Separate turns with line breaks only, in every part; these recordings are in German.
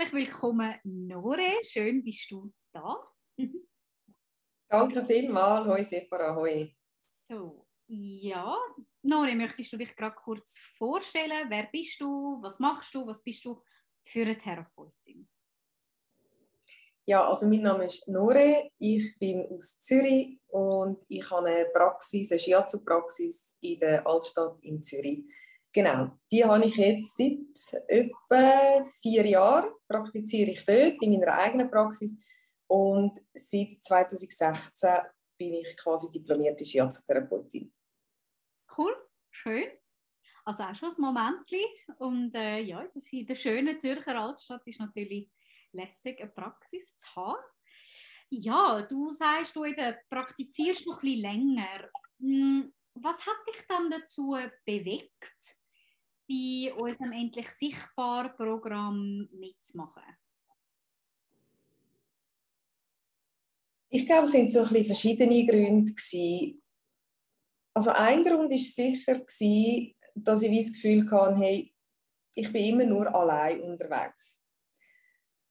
Herzlich willkommen, Nore. Schön bist du da.
Danke vielmals. Hoi Separa, hoi.
So, ja. Nore, möchtest du dich gerade kurz vorstellen? Wer bist du? Was machst du? Was bist du für eine Therapeutin?
Ja, also mein Name ist Nore. Ich bin aus Zürich und ich habe eine Praxis, eine Shiatsu-Praxis in der Altstadt in Zürich. Genau, die habe ich jetzt seit etwa vier Jahren, praktiziere ich dort in meiner eigenen Praxis und seit 2016 bin ich quasi diplomierte Shiatsu-Therapeutin.
Cool, schön. Also auch schon ein Moment. Und äh, ja, in der schönen Zürcher Altstadt ist natürlich lässig, eine Praxis zu haben. Ja, du sagst, du eben praktizierst noch ein bisschen länger. Hm, was hat dich dann dazu bewegt, bei unserem endlich sichtbar Programm mitzumachen?
Ich glaube, es sind so ein bisschen verschiedene Gründe. Also ein Grund ist sicher dass ich das Gefühl hatte, hey, ich bin immer nur allein unterwegs.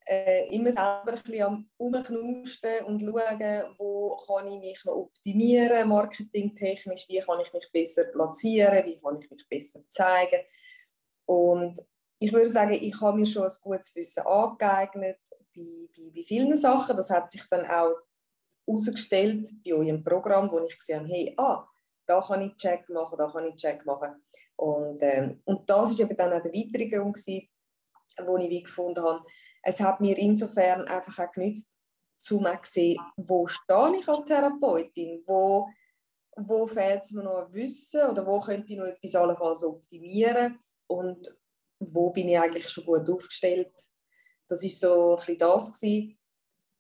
Äh, immer selber ein bisschen am Umknusten und schauen, wo kann ich mich noch optimieren, marketingtechnisch, wie kann ich mich besser platzieren, wie kann ich mich besser zeigen. Und ich würde sagen, ich habe mir schon ein gutes Wissen angeeignet bei, bei, bei vielen Sachen. Das hat sich dann auch herausgestellt bei eurem Programm, wo ich gesehen habe, hey, ah, da kann ich Check machen, da kann ich Check machen. Und, ähm, und das ist eben dann auch der weitere Grund gewesen, wo ich wie gefunden habe, es hat mir insofern einfach auch genützt, zu sehen, wo stehe ich als Therapeutin, wo, wo fehlt es mir noch ein Wissen oder wo könnte ich noch etwas optimieren und wo bin ich eigentlich schon gut aufgestellt. Das ist so ein das gewesen.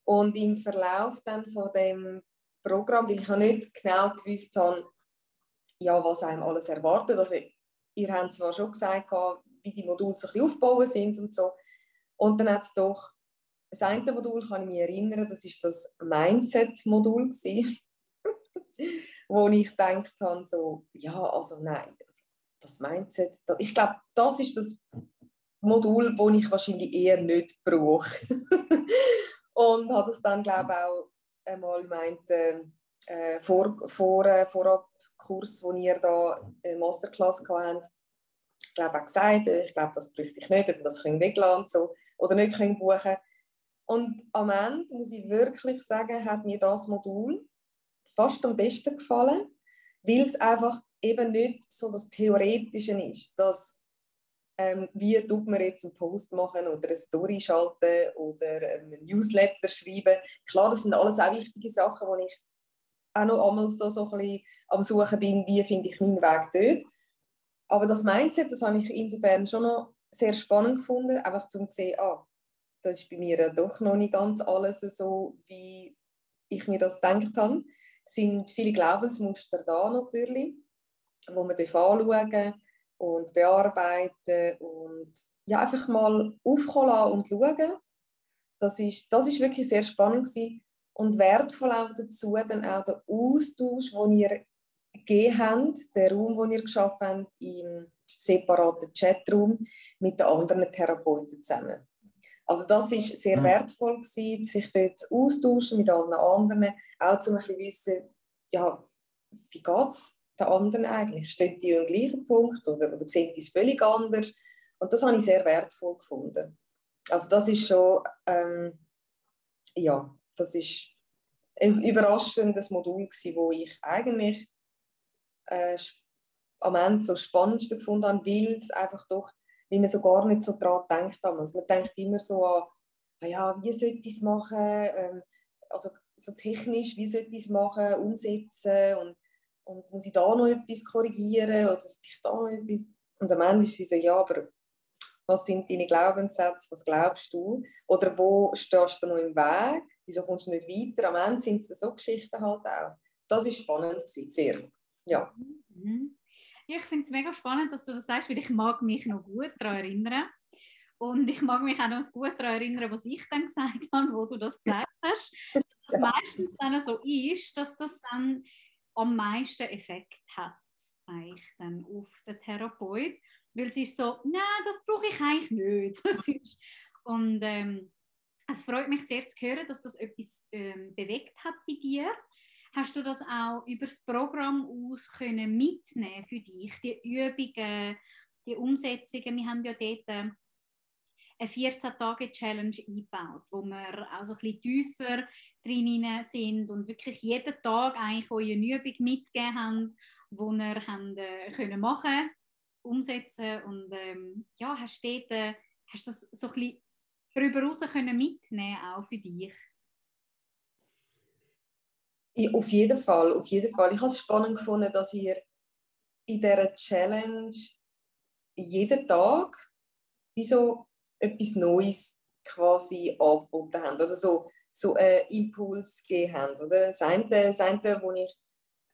Und im Verlauf dann von dem Programm, weil ich nicht genau gewusst habe, ja, was einem alles erwartet. Also, ihr habt zwar schon gesagt, wie die Module so ein bisschen aufgebaut sind und so. Und dann hat es doch, das eine Modul kann ich mich erinnern, das ist das Mindset-Modul wo ich gedacht habe, so, ja, also nein, das Mindset, ich glaube, das ist das Modul, das ich wahrscheinlich eher nicht brauche. und habe es dann, glaube ich, auch einmal meint, äh, vor, vor, äh, Vorabkurs, wo ihr da eine Masterclass hatten, ich glaube auch gesagt, äh, ich glaube, das bräuchte ich nicht, ob das können weglassen so, oder nicht können buchen Und am Ende, muss ich wirklich sagen, hat mir das Modul fast am besten gefallen, weil es einfach eben nicht so das Theoretische ist, dass ähm, wie tut man jetzt einen Post machen oder eine Story schalten oder einen Newsletter schreiben. Klar, das sind alles auch wichtige Sachen, wo ich auch noch einmal so, so ein bisschen am Suchen bin, wie finde ich meinen Weg dort. Aber das Mindset, das habe ich insofern schon noch sehr spannend gefunden, einfach zum zu sehen, ah, das ist bei mir doch noch nicht ganz alles so, wie ich mir das gedacht habe. Es sind viele Glaubensmuster da natürlich wo man anschauen und bearbeiten und ja, einfach mal aufkommen und schauen. Das ist, das ist wirklich sehr spannend gewesen. und wertvoll auch dazu dann auch der Austausch, den ihr gegeben habt, der Raum, den ihr geschaffen habt im separaten Chatroom mit den anderen Therapeuten zusammen. Also das ist sehr mhm. wertvoll gewesen, sich dort austauschen mit allen anderen, auch zu ein bisschen wissen, ja, wie geht es den anderen eigentlich? Steht die am gleichen Punkt oder, oder sehen die es völlig anders? Und das habe ich sehr wertvoll gefunden. Also das ist schon, ähm, ja, das ist ein überraschendes Modul gewesen, wo ich eigentlich äh, am Ende so Spannendste gefunden habe, weil es einfach doch, wie man so gar nicht so daran denkt damals. Man denkt immer so an, ah ja, wie sollte ich es machen, ähm, also so technisch, wie sollte ich es machen, umsetzen und und muss ich da noch etwas korrigieren oder ich da noch etwas... Und am Ende ist es so, ja, aber was sind deine Glaubenssätze, was glaubst du? Oder wo stehst du noch im Weg? Wieso kommst du nicht weiter? Am Ende sind es so Geschichten halt auch. Das ist spannend gewesen, sehr. Ja.
Mhm. ich finde es mega spannend, dass du das sagst, weil ich mag mich noch gut daran erinnern. Und ich mag mich auch noch gut daran erinnern, was ich dann gesagt habe, wo du das gesagt hast. Dass es meistens dann so ist, dass das dann am meisten Effekt hat eigentlich dann auf den Therapeut, weil sie ist so, nein, das brauche ich eigentlich nicht. Das ist, Und ähm, es freut mich sehr zu hören, dass das etwas ähm, bewegt hat bei dir. Hast du das auch über das Programm aus können mitnehmen für dich, die Übungen, die Umsetzungen? Wir haben ja dort äh, eine 14-Tage-Challenge eingebaut, wo wir auch so ein bisschen tiefer drin sind und wirklich jeden Tag eigentlich eure Übung mitgegeben haben, die ihr haben, äh, können machen umsetzen und ähm, ja, hast dort, äh, hast das so ein bisschen darüber raus können mitnehmen auch für dich?
Ja, auf jeden Fall, auf jeden Fall. Ich habe es spannend gefunden, dass ihr in dieser Challenge jeden Tag wie so etwas Neues quasi angeboten haben oder so, so einen Impuls gegeben haben. Oder? Das eine, das eine wo, ich,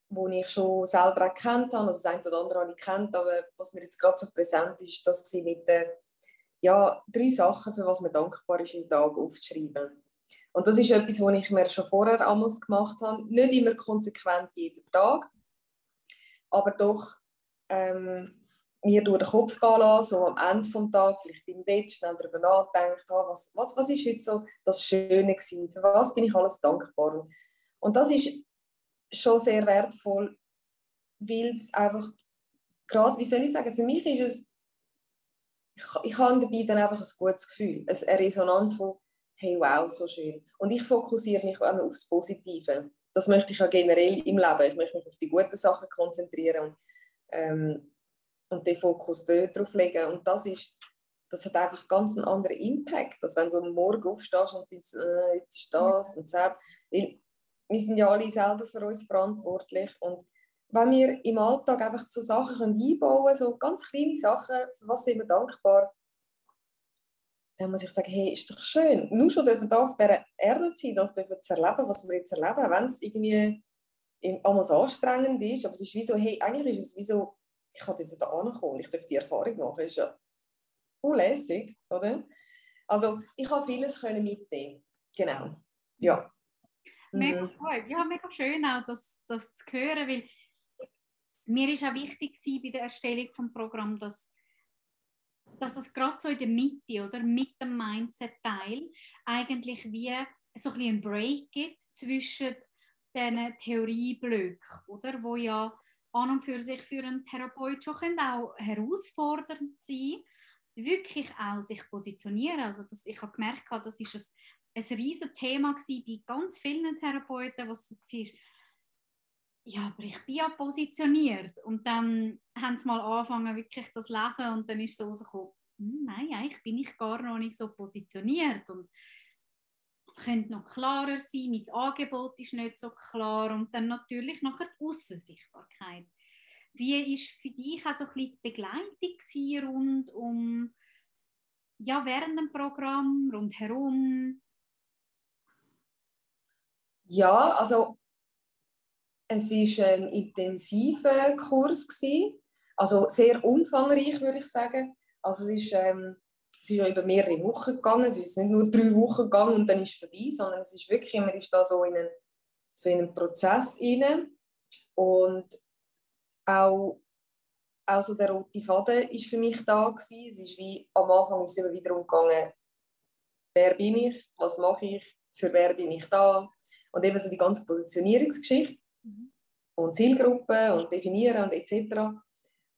wo ich schon selber erkannt habe, also das eine oder andere habe ich kennt, aber was mir jetzt gerade so präsent ist, dass sie mit den ja, drei Sachen, für was man dankbar ist im Tag, aufzuschreiben. Und das ist etwas, was ich mir schon vorher damals gemacht habe. Nicht immer konsequent jeden Tag, aber doch ähm, mir durch den Kopf gehen lassen, so am Ende des Tages, vielleicht im Bett, schnell darüber nachdenkt, ah, was, was, was heute so das Schöne gewesen, für was bin ich alles dankbar. Und das ist schon sehr wertvoll, weil es einfach, gerade, wie soll ich sagen, für mich ist es, ich, ich habe dabei dann einfach ein gutes Gefühl, eine Resonanz von, hey, wow, so schön. Und ich fokussiere mich auch aufs Positive. Das möchte ich ja generell im Leben. Ich möchte mich auf die guten Sachen konzentrieren. Und, ähm, und den Fokus dort legen. Und das, ist, das hat einfach ganz einen anderen Impact, als wenn du am Morgen aufstehst und findest, äh, jetzt ist das und das. Weil wir sind ja alle selber für uns verantwortlich. Und wenn wir im Alltag einfach so Sachen können einbauen können, so ganz kleine Sachen, für was sind wir dankbar, dann muss ich sagen, hey, ist doch schön. Nur schon dürfen da auf dieser Erde sein, das dürfen zu erleben, was wir jetzt erleben, wenn es irgendwie einmal so anstrengend ist. Aber es ist wie so, hey, eigentlich ist es wie so ich kann da ankommen, ich darf die Erfahrung machen. Das ist ja unlässig, oder? Also ich habe vieles können mitnehmen. Genau. Ja.
Mega mhm. gut. Ja, mega schön auch, das, das zu hören, weil mir ist auch wichtig bei der Erstellung des Programms, dass dass es gerade so in der Mitte oder mit dem Mindset-Teil eigentlich wie so ein einen Break gibt zwischen diesen Theorieblöcken, oder? Wo ja an und für sich für einen Therapeut schon können auch herausfordernd sein, wirklich auch sich positionieren. Also das, ich habe gemerkt, das ist ein, ein riesiges Thema bei ganz vielen Therapeuten, was so war, ja, aber ich bin ja positioniert. Und dann haben sie mal angefangen, wirklich das lesen und dann ist so rausgekommen, hm, nein, eigentlich bin ich gar noch nicht so positioniert. Und es könnte noch klarer sein, mein Angebot ist nicht so klar und dann natürlich nachher die Aussensichtbarkeit. Wie war für dich auch so ein bisschen die Begleitung rund um, ja, während dem Programm, rundherum?
Ja, also es war ein intensiver Kurs, gewesen. also sehr umfangreich, würde ich sagen. Also es ist ähm, es ist ja über mehrere Wochen gegangen. Es ist nicht nur drei Wochen gegangen und dann ist es vorbei, sondern es ist wirklich, man ist da so in einen, so in einen Prozess rein. Und auch, auch so der rote Faden ist für mich da gewesen. Es ist wie, am Anfang ist es immer wieder umgegangen, wer bin ich, was mache ich, für wer bin ich da. Und eben so die ganze Positionierungsgeschichte mhm. und Zielgruppen und definieren und etc.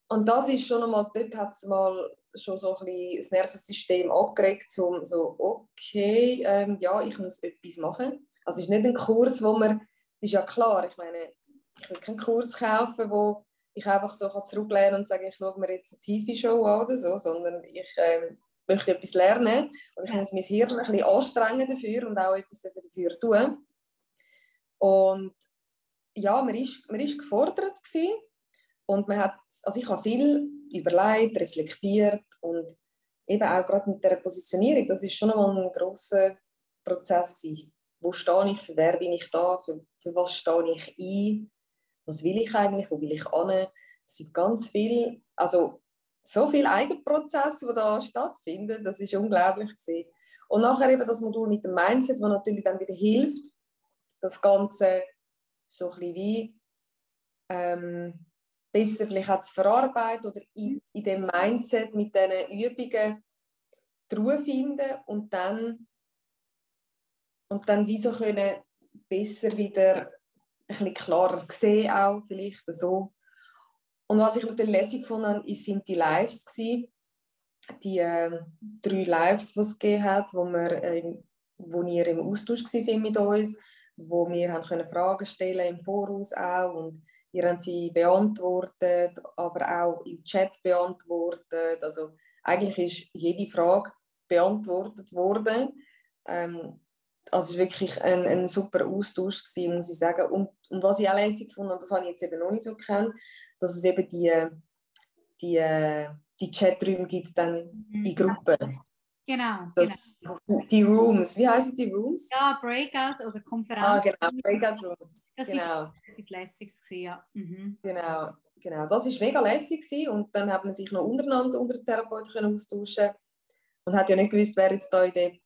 Und das ist schon einmal, dort hat es mal schon so ein bisschen das Nervensystem angeregt, um so, okay, ähm, ja, ich muss etwas machen. Also es ist nicht ein Kurs, wo man, das ist ja klar, ich meine, ich will keinen Kurs kaufen, wo ich einfach so zurücklehnen und sagen, ich schaue mir jetzt eine TV-Show an oder so, sondern ich ähm, möchte etwas lernen und ich muss mein Hirn ein bisschen anstrengen dafür und auch etwas dafür tun. Und ja, man ist, man ist gefordert gewesen. Und man hat, also ich habe viel überlegt, reflektiert und eben auch gerade mit der Positionierung, das ist schon einmal ein großer Prozess gewesen. Wo stehe ich, für wer bin ich da, für, für was stehe ich ein, was will ich eigentlich, wo will ich an? Es sind ganz viele, also so viele Eigenprozesse, die da stattfinden, das ist unglaublich gewesen. Und nachher eben das Modul mit dem Mindset, das natürlich dann wieder hilft, das Ganze so ein bisschen wie ähm, besser vielleicht auch zu verarbeiten oder in, in dem Mindset mit diesen Übungen Ruhe finden und dann und dann wie so können besser wieder ein bisschen klarer sehen auch vielleicht so und was ich natürlich lässig gefunden sind die Lives gewesen. die äh, drei Lives die es gegeben hat wo wir äh, wo wir im Austausch waren mit uns wo wir haben können Fragen stellen im Voraus auch und ihr habt sie beantwortet aber auch im Chat beantwortet also eigentlich ist jede Frage beantwortet worden ähm, also es war wirklich ein, ein super Austausch, gewesen, muss ich sagen. Und, und was ich auch lässig fand, und das habe ich jetzt eben noch nicht so gekannt, dass es eben die, die, die Chaträume gibt dann mhm. in Gruppen.
Genau, das,
genau. Die Rooms, wie heißen die Rooms?
Ja, Breakout oder Konferenz.
Ah, genau, Breakout Rooms.
Das genau. ist etwas Lässiges, ja. Mhm.
Genau, genau. Das war mega lässig gewesen. und dann hat man sich noch untereinander unter den Therapeuten austauschen und hat ja nicht gewusst, wer jetzt da in den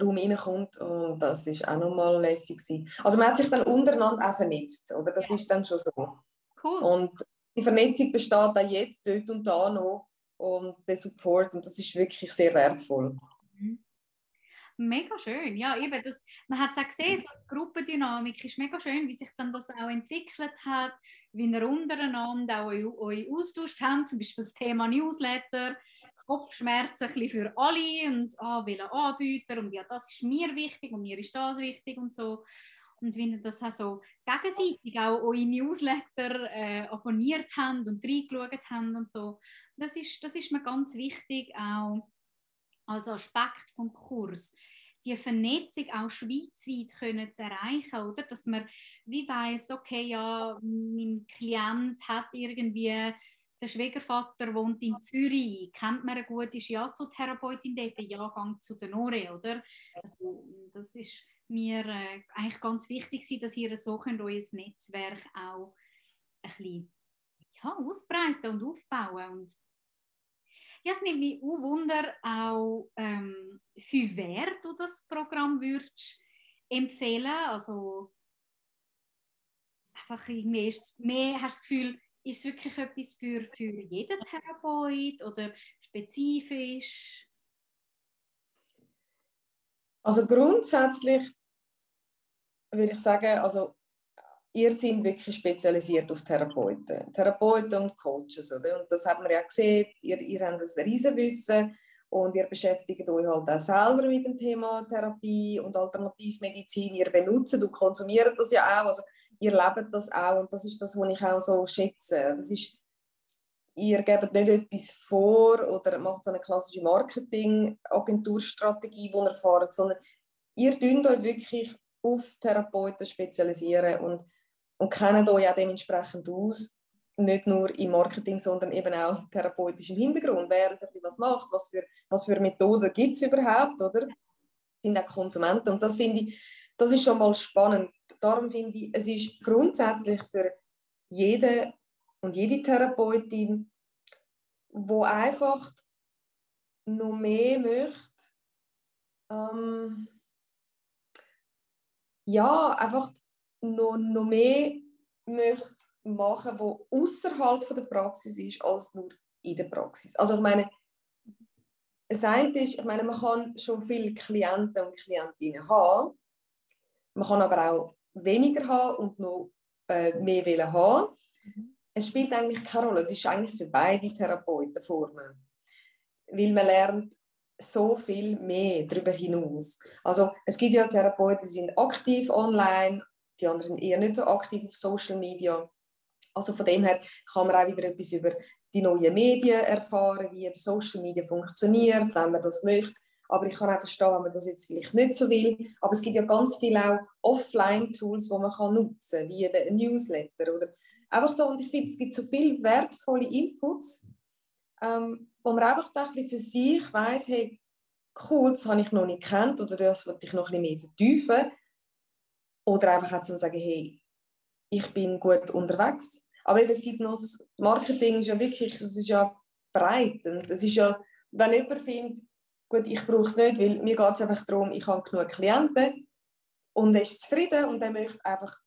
Raum reinkommt und das ist auch nochmal lässig gewesen. Also man hat sich dann untereinander auch vernetzt, oder? Das ja. ist dann schon so.
Cool.
Und die Vernetzung besteht auch jetzt, dort und da noch und der Support und das ist wirklich sehr wertvoll.
Mega schön, ja, eben das, man hat es auch gesehen, so die Gruppendynamik ist mega schön, wie sich dann das auch entwickelt hat, wie ihr untereinander auch euch, austauscht habt, zum Beispiel das Thema Newsletter, Kopfschmerzen für alle und ah, welchen Anbieter und ja, das ist mir wichtig und mir ist das wichtig und so. Und wenn ihr das auch so gegenseitig auch eure Newsletter äh, abonniert habt und reingeschaut habt und so, das ist, das ist mir ganz wichtig, auch als Aspekt vom Kurs die Vernetzung auch schweizweit können zu erreichen, oder? Dass man wie weiß, okay, ja, mein Klient hat irgendwie der Schwiegervater wohnt in Zürich, kennt man eine gute Shiatsu-Therapeutin dort, ja, gang zu der Nore, oder? Also, das ist mir äh, eigentlich ganz wichtig, dass ihr so könnt euer Netzwerk auch ein bisschen ja, ausbreiten und aufbauen und es nimmt mich auch Wunder, auch ähm, für wer du das Programm würdest empfehlen. Also einfach irgendwie ist mehr, hast du das Gefühl, ist es wirklich etwas für, für jeden Therapeut oder spezifisch?
Also grundsätzlich würde ich sagen, also ihr seid wirklich spezialisiert auf Therapeuten, Therapeuten und Coaches, oder? Und das hat man ja gesehen, ihr, ihr habt ein Riesenwissen und ihr beschäftigt euch halt auch selber mit dem Thema Therapie und Alternativmedizin. Ihr benutzt und konsumiert das ja auch. Also ihr lebt das auch und das ist das, was ich auch so schätze. Das ist, ihr gebt nicht etwas vor oder macht so eine klassische Marketing-Agenturstrategie, die ihr fahrt, sondern ihr dünnt euch wirklich auf Therapeuten spezialisieren und, und kennt euch auch dementsprechend aus, nicht nur im Marketing, sondern eben auch therapeutisch im Hintergrund, wer was macht, was für, was für Methoden gibt es überhaupt, oder? sind auch Konsumenten und das finde ich, das ist schon mal spannend. Darum finde ich, es ist grundsätzlich für jede und jede Therapeutin, wo einfach noch mehr möchte, ähm, ja, einfach noch, noch mehr möchte machen, wo außerhalb der Praxis ist, als nur in der Praxis. Also ich meine, das eine ist, ich meine, man kann schon viele Klienten und Klientinnen haben, man kann aber auch weniger haben und noch äh, mehr wollen haben. Mhm. Es spielt eigentlich keine Rolle. Es ist eigentlich für beide Therapeutenformen. Weil man lernt so viel mehr darüber hinaus. Also es gibt ja Therapeuten, die sind aktiv online, die anderen sind eher nicht so aktiv auf Social Media. Also von dem her kann man auch wieder etwas über die neuen Medien erfahren, wie Social Media funktioniert, wenn man das möchte. Aber ich kann auch verstehen, wenn man das jetzt vielleicht nicht so will. Aber es gibt ja ganz viele auch Offline-Tools, die man nutzen kann, wie eben ein Newsletter. Oder einfach so. Und ich finde, es gibt so viele wertvolle Inputs, ähm, wo man einfach ein bisschen für sich weiß, hey, cool, das habe ich noch nicht kennt oder das wollte ich noch ein bisschen mehr vertiefen. Oder einfach auch zu sagen, hey, ich bin gut unterwegs. Aber eben, es gibt noch, das Marketing ist ja wirklich, es ist ja breit. Und es ist ja, wenn jemand findet, gut, ich brauche es nicht, weil mir geht es einfach darum, ich habe genug Klienten und er ist zufrieden und er möchte einfach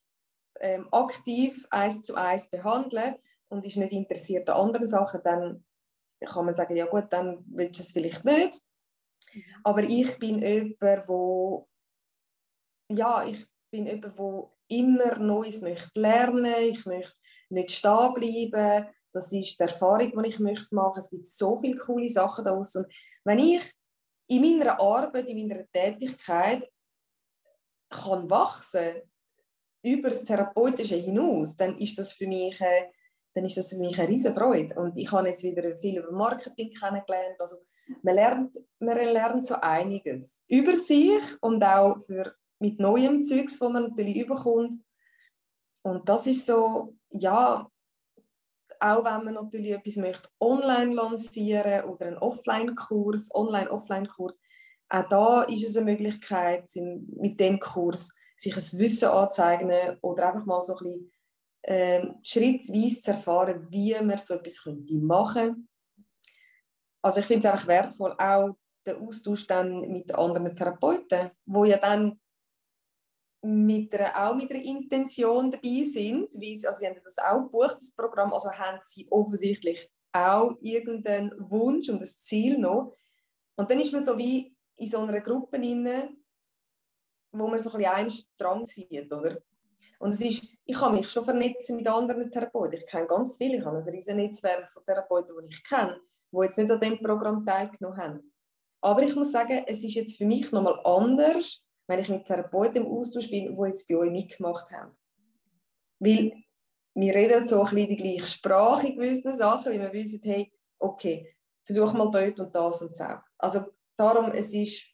ähm, aktiv eins zu eins behandeln und ist nicht interessiert an anderen Sachen, dann kann man sagen, ja gut, dann willst du es vielleicht nicht. Mhm. Aber ich bin jemand, wo ja, ich bin jemand, wo immer Neues möchte lernen, ich möchte nicht stehen bleiben. Das ist die Erfahrung, die ich möchte machen. Es gibt so viele coole Sachen daraus. Und wenn ich in meiner Arbeit, in meiner Tätigkeit kann wachsen über das Therapeutische hinaus, dann ist das für mich, äh, dann ist das für mich eine riesige Freude. Und ich habe jetzt wieder viel über Marketing kennengelernt. Also man lernt, man lernt so einiges über sich und auch für, mit neuem Zeugs, das man natürlich überkommt. Und das ist so, ja, auch wenn man natürlich etwas möchte online lancieren oder einen Offline-Kurs, Online-Offline-Kurs, auch da ist es eine Möglichkeit, mit dem Kurs sich ein Wissen anzueignen oder einfach mal so ein bisschen äh, schrittweise zu erfahren, wie man so etwas machen könnte. Also ich finde es einfach wertvoll, auch der Austausch dann mit anderen Therapeuten, wo ja dann mit einer, auch mit einer Intention dabei sind, weil sie, also sie haben das auch gebucht, das Programm, also haben sie offensichtlich auch irgendeinen Wunsch und ein Ziel noch. Und dann ist man so wie in so einer Gruppe inne, wo man so ein bisschen einen Strang zieht, oder? Und es ist, ich kann mich schon vernetzen mit anderen Therapeuten. Ich kenne ganz viele, ich habe ein riesiges Netzwerk von Therapeuten, die ich kenne, die jetzt nicht an diesem Programm teilgenommen haben. Aber ich muss sagen, es ist jetzt für mich nochmal anders, wenn ich mit Therapeuten im Austausch bin, die jetzt bei euch mitgemacht haben. Weil wir reden so ein bisschen die gleiche Sprache in gewissen Sachen, weil wir wissen, hey, okay, versuch mal dort und das und so. Also darum, es ist...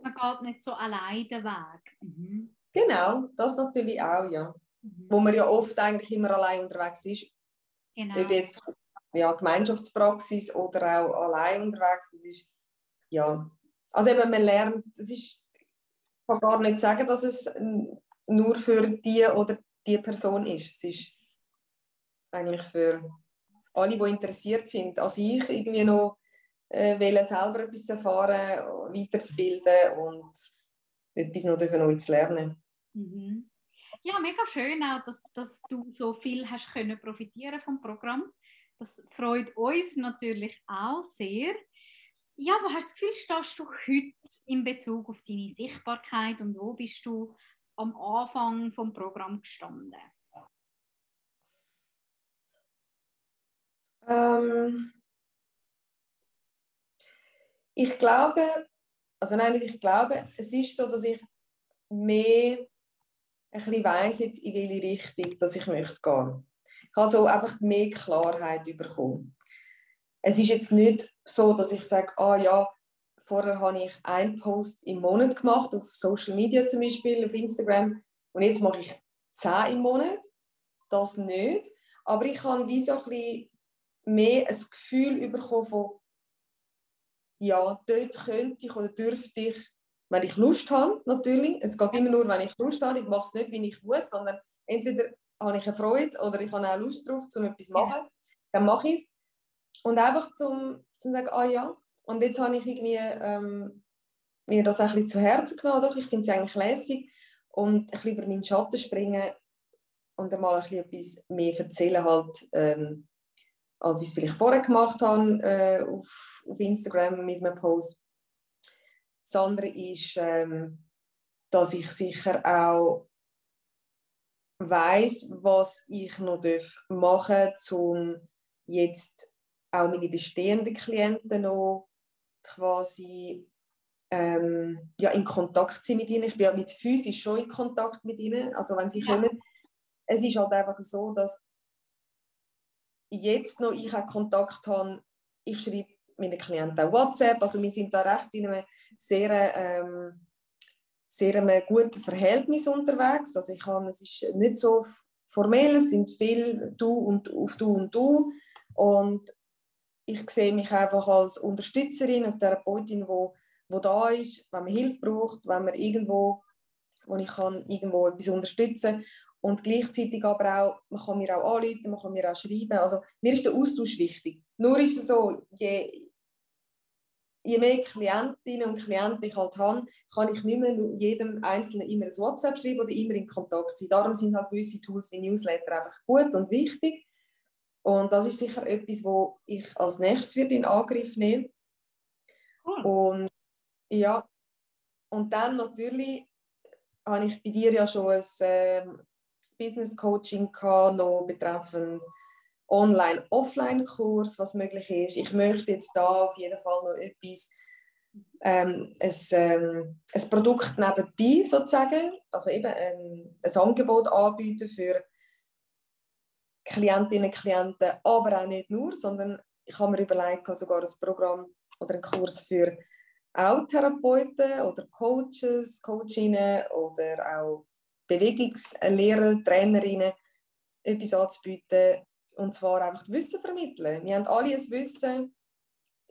Man geht nicht so allein den Weg. Mhm.
Genau, das natürlich auch, ja. Mhm. Wo man ja oft eigentlich immer allein unterwegs ist. Genau. Ob jetzt ja, Gemeinschaftspraxis oder auch allein unterwegs, das ist, ja. Also eben, man lernt, es ist kann gar nicht sagen, dass es nur für die oder die Person ist. Es ist eigentlich für alle, die interessiert sind. Also ich irgendwie noch äh, will selber etwas erfahren, weiterzubilden und etwas noch neu zu lernen.
Mhm. Ja, mega schön auch, dass, dass du so viel hast können profitieren vom Programm. Das freut uns natürlich auch sehr. Ja, wo hast du das Gefühl, stehst du heute in Bezug auf deine Sichtbarkeit und wo bist du am Anfang vom Programm gestanden?
Ähm, ich glaube, also nein, ich glaube, es ist so, dass ich mehr ein bisschen weiss jetzt, in welche Richtung dass ich möchte gehen. Ich habe so einfach mehr Klarheit bekommen es ist jetzt nicht so, dass ich sage, ah ja, vorher habe ich einen Post im Monat gemacht, auf Social Media zum Beispiel, auf Instagram, und jetzt mache ich zehn im Monat. Das nicht. Aber ich habe wie so ein bisschen mehr ein Gefühl bekommen von, ja, dort könnte ich oder dürfte ich, wenn ich Lust habe, natürlich. Es geht immer nur, wenn ich Lust habe. Ich mache es nicht, wie ich muss, sondern entweder habe ich eine Freude oder ich habe auch Lust drauf, um etwas zu machen. Dann mache ich es. Und einfach zum, zum sagen, ah ja, und jetzt habe ich irgendwie ähm, mir das ein bisschen zu Herzen genommen, doch, ich finde es eigentlich lässig und ein bisschen über meinen Schatten springen und einmal ein bisschen etwas mehr erzählen halt, ähm, als ich es vielleicht vorher gemacht habe äh, auf, auf Instagram mit einem Post. Das andere ist, ähm, dass ich sicher auch weiß, was ich noch machen darf, um jetzt auch meine bestehenden Klienten noch quasi ähm, ja, in Kontakt sind mit ihnen. Ich bin ja mit physisch schon in Kontakt mit ihnen, also wenn sie ja. kommen. Es ist halt einfach so, dass jetzt noch ich auch Kontakt habe, ich schreibe meinen Klienten auch WhatsApp, also wir sind da recht in einem sehr, ähm, sehr einem guten Verhältnis unterwegs. Also ich kann, es ist nicht so formell, es sind viel du und auf du und du und ich sehe mich einfach als Unterstützerin, als Therapeutin, wo, wo da ist, wenn man Hilfe braucht, wenn man irgendwo, wo ich kann irgendwo etwas unterstützen und gleichzeitig aber auch, man kann mir auch anrufen, man kann mir auch schreiben. Also mir ist der Austausch wichtig. Nur ist es so, je, je mehr Klientinnen und Klienten ich halt habe, kann ich nicht mehr jedem Einzelnen immer ein WhatsApp schreiben oder immer in Kontakt sein. Darum sind halt gewisse Tools wie Newsletter einfach gut und wichtig. Und das ist sicher etwas, wo ich als nächstes wird in Angriff nehme. Cool. Und Ja, und dann natürlich habe ich bei dir ja schon ein äh, Business Coaching gehabt, noch betreffend Online-Offline-Kurs, was möglich ist. Ich möchte jetzt da auf jeden Fall noch etwas, ähm, ein, ähm, ein Produkt nebenbei sozusagen, also eben ein, ein Angebot anbieten für Klientinnen und Klienten, aber auch nicht nur, sondern ich habe mir überlegt, sogar ein Programm oder einen Kurs für auch Therapeuten oder Coaches, Coachinnen oder auch Bewegungslehrer, Trainerinnen etwas anzubieten, und zwar einfach Wissen vermitteln. Wir haben alle ein Wissen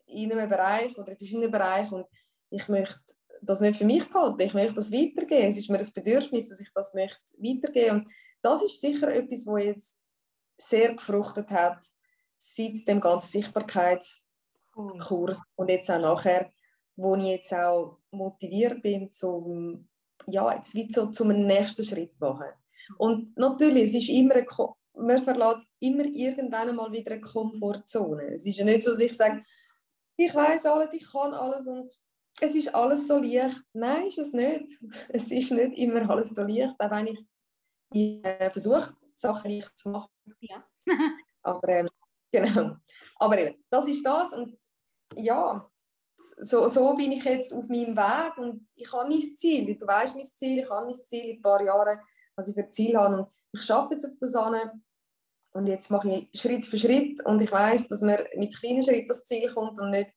in einem Bereich oder in verschiedenen Bereichen und ich möchte das nicht für mich behalten, ich möchte das weitergeben. Es ist mir ein Bedürfnis, dass ich das möchte weitergeben und das ist sicher etwas, was jetzt sehr gefruchtet hat seit dem ganzen Sichtbarkeitskurs und jetzt auch nachher, wo ich jetzt auch motiviert bin, zum, ja, jetzt wie so zum nächsten Schritt zu machen. Und natürlich, es ist immer eine, man verlässt immer irgendwann mal wieder eine Komfortzone. Es ist ja nicht so, dass ich sage, ich weiß alles, ich kann alles und es ist alles so leicht. Nein, ist es nicht. Es ist nicht immer alles so leicht, auch wenn ich, ich äh, versuche, Sachen leicht zu machen. Ja. Aber ähm, genau. Aber eben, das ist das und ja, so, so bin ich jetzt auf meinem Weg und ich habe mein Ziel. Du weißt mein Ziel, ich habe mein Ziel in ein paar Jahren, was ich für Ziel habe und ich schaffe jetzt auf der Sonne und jetzt mache ich Schritt für Schritt und ich weiß, dass man mit kleinen Schritten das Ziel kommt und nicht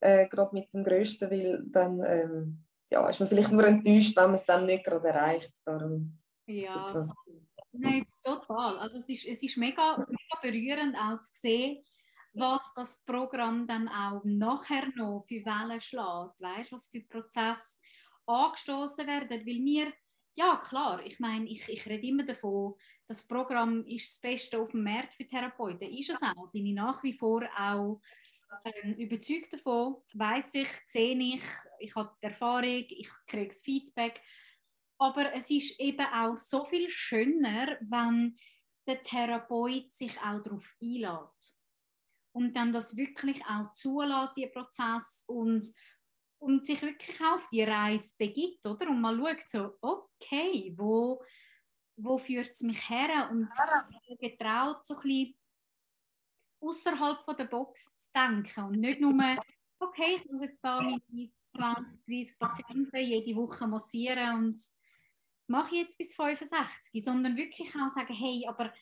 äh, gerade mit dem Größten, weil dann ähm, ja, ist man vielleicht nur enttäuscht, wenn man es dann nicht gerade erreicht. Darum
ja, nein, total. Also es ist, es ist mega, mega berührend auch zu sehen, was das Programm dann auch nachher noch für Wellen schlägt. Weißt, was für Prozesse angestoßen werden, weil wir ja, klar. Ich meine, ich, ich rede immer davon, das Programm ist das Beste auf dem Markt für Therapeuten. Ist es auch. Bin ich nach wie vor auch ähm, überzeugt davon. Weiß ich, sehe ich, ich habe die Erfahrung, ich kriege das Feedback. Aber es ist eben auch so viel schöner, wenn der Therapeut sich auch darauf einlädt. Und dann das wirklich auch zulässt, die Prozess und und sich wirklich auf die Reise begibt, oder? Und mal schaut so, okay, wo, wo führt es mich her? Und getraut, so ein bisschen außerhalb der Box zu denken und nicht nur, okay, ich muss jetzt da meine 20, 30 Patienten jede Woche massieren und mache ich jetzt bis 65, sondern wirklich auch sagen, hey, aber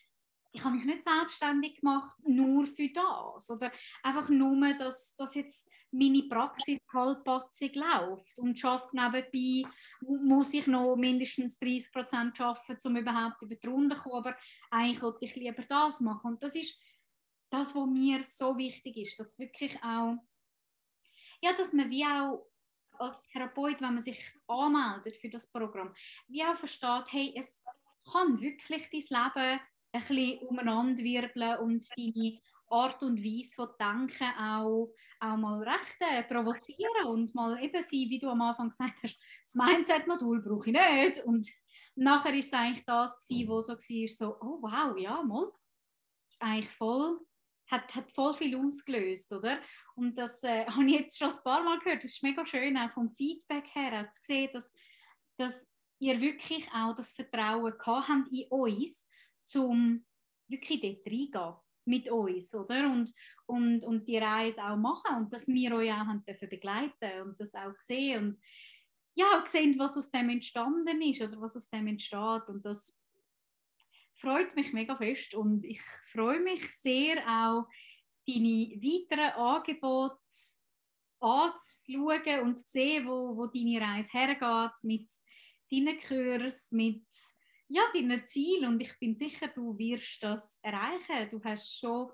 ich habe mich nicht selbstständig gemacht, nur für das. Oder einfach nur, dass, dass jetzt meine Praxis halbpatzig läuft und schaffe nebenbei, muss ich noch mindestens 30 Prozent arbeiten, um überhaupt über die Runde zu kommen. Aber eigentlich wollte ich lieber das machen. Und das ist das, was mir so wichtig ist, dass wirklich auch, ja, dass man wie auch als Therapeut, wenn man sich anmeldet für das Programm, wie auch versteht, hey, es kann wirklich dein Leben ein bisschen umeinander wirbeln und deine Art und Weise von Denken auch, auch mal recht äh, provozieren und mal eben sein, wie du am Anfang gesagt hast, das Mindset-Modul brauche ich nicht. Und nachher war es eigentlich das, gewesen, wo so war, so, oh wow, ja, mal, eigentlich voll, hat, hat voll viel ausgelöst, oder? Und das äh, habe ich jetzt schon ein paar Mal gehört, das ist mega schön, auch vom Feedback her, auch zu sehen, dass, dass ihr wirklich auch das Vertrauen gehabt habt in uns, um wirklich dort reingehen mit uns, oder? Und, und, und die Reise auch machen und dass wir euch auch haben dürfen begleiten und das auch sehen und ja, auch sehen, was aus dem entstanden ist oder was aus dem entsteht und das freut mich mega fest und ich freue mich sehr auch, deine weiteren Angebote anzuschauen und zu sehen, wo, wo deine Reise hergeht mit deinen Kursen, mit ja, deine Ziel und ich bin sicher, du wirst das erreichen. Du hast schon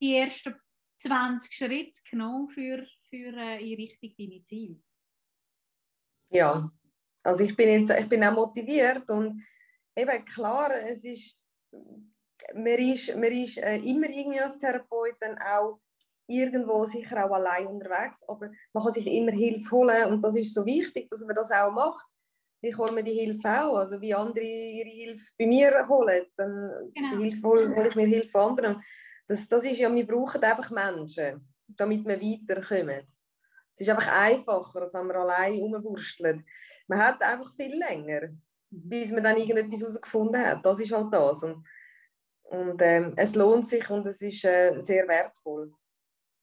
die ersten 20 Schritte genommen für, für äh, in Richtung deine Ziel.
Ja, also ich bin, jetzt, ich bin auch motiviert und eben klar, es ist, man ist, man ist äh, immer irgendwie als Therapeut dann auch irgendwo sicher auch allein unterwegs, aber man kann sich immer Hilfe holen und das ist so wichtig, dass man das auch macht ich hole mir die Hilfe auch. Also wie andere ihre Hilfe bei mir holen, dann genau. Hilfe hole, hole, ich mir Hilfe von anderen. Das, das ist ja, wir brauchen einfach Menschen, damit wir weiterkommen. Es ist einfach einfacher, als wenn man allein rumwurstelt. Man hat einfach viel länger, bis man dann irgendetwas herausgefunden hat. Das ist halt das. Und, und ähm, es lohnt sich und es ist äh, sehr wertvoll.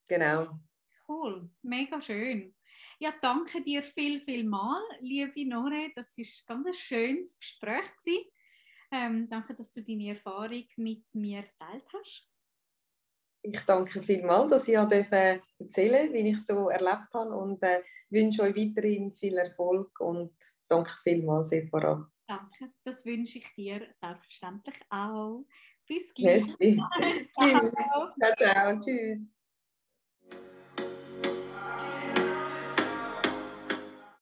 Genau.
Cool, mega schön. Ja, danke dir viel, viel mal, liebe Nore. Das war ein ganz schönes Gespräch. Ähm, danke, dass du deine Erfahrung mit mir geteilt hast.
Ich danke vielmals, dass ich erzählen durfte, wie ich es so erlebt habe und äh, wünsche euch weiterhin viel Erfolg und danke vielmals, Sephora.
Danke, das wünsche ich dir selbstverständlich auch. Bis gleich.
Tschüss. ciao, ciao. Tschüss.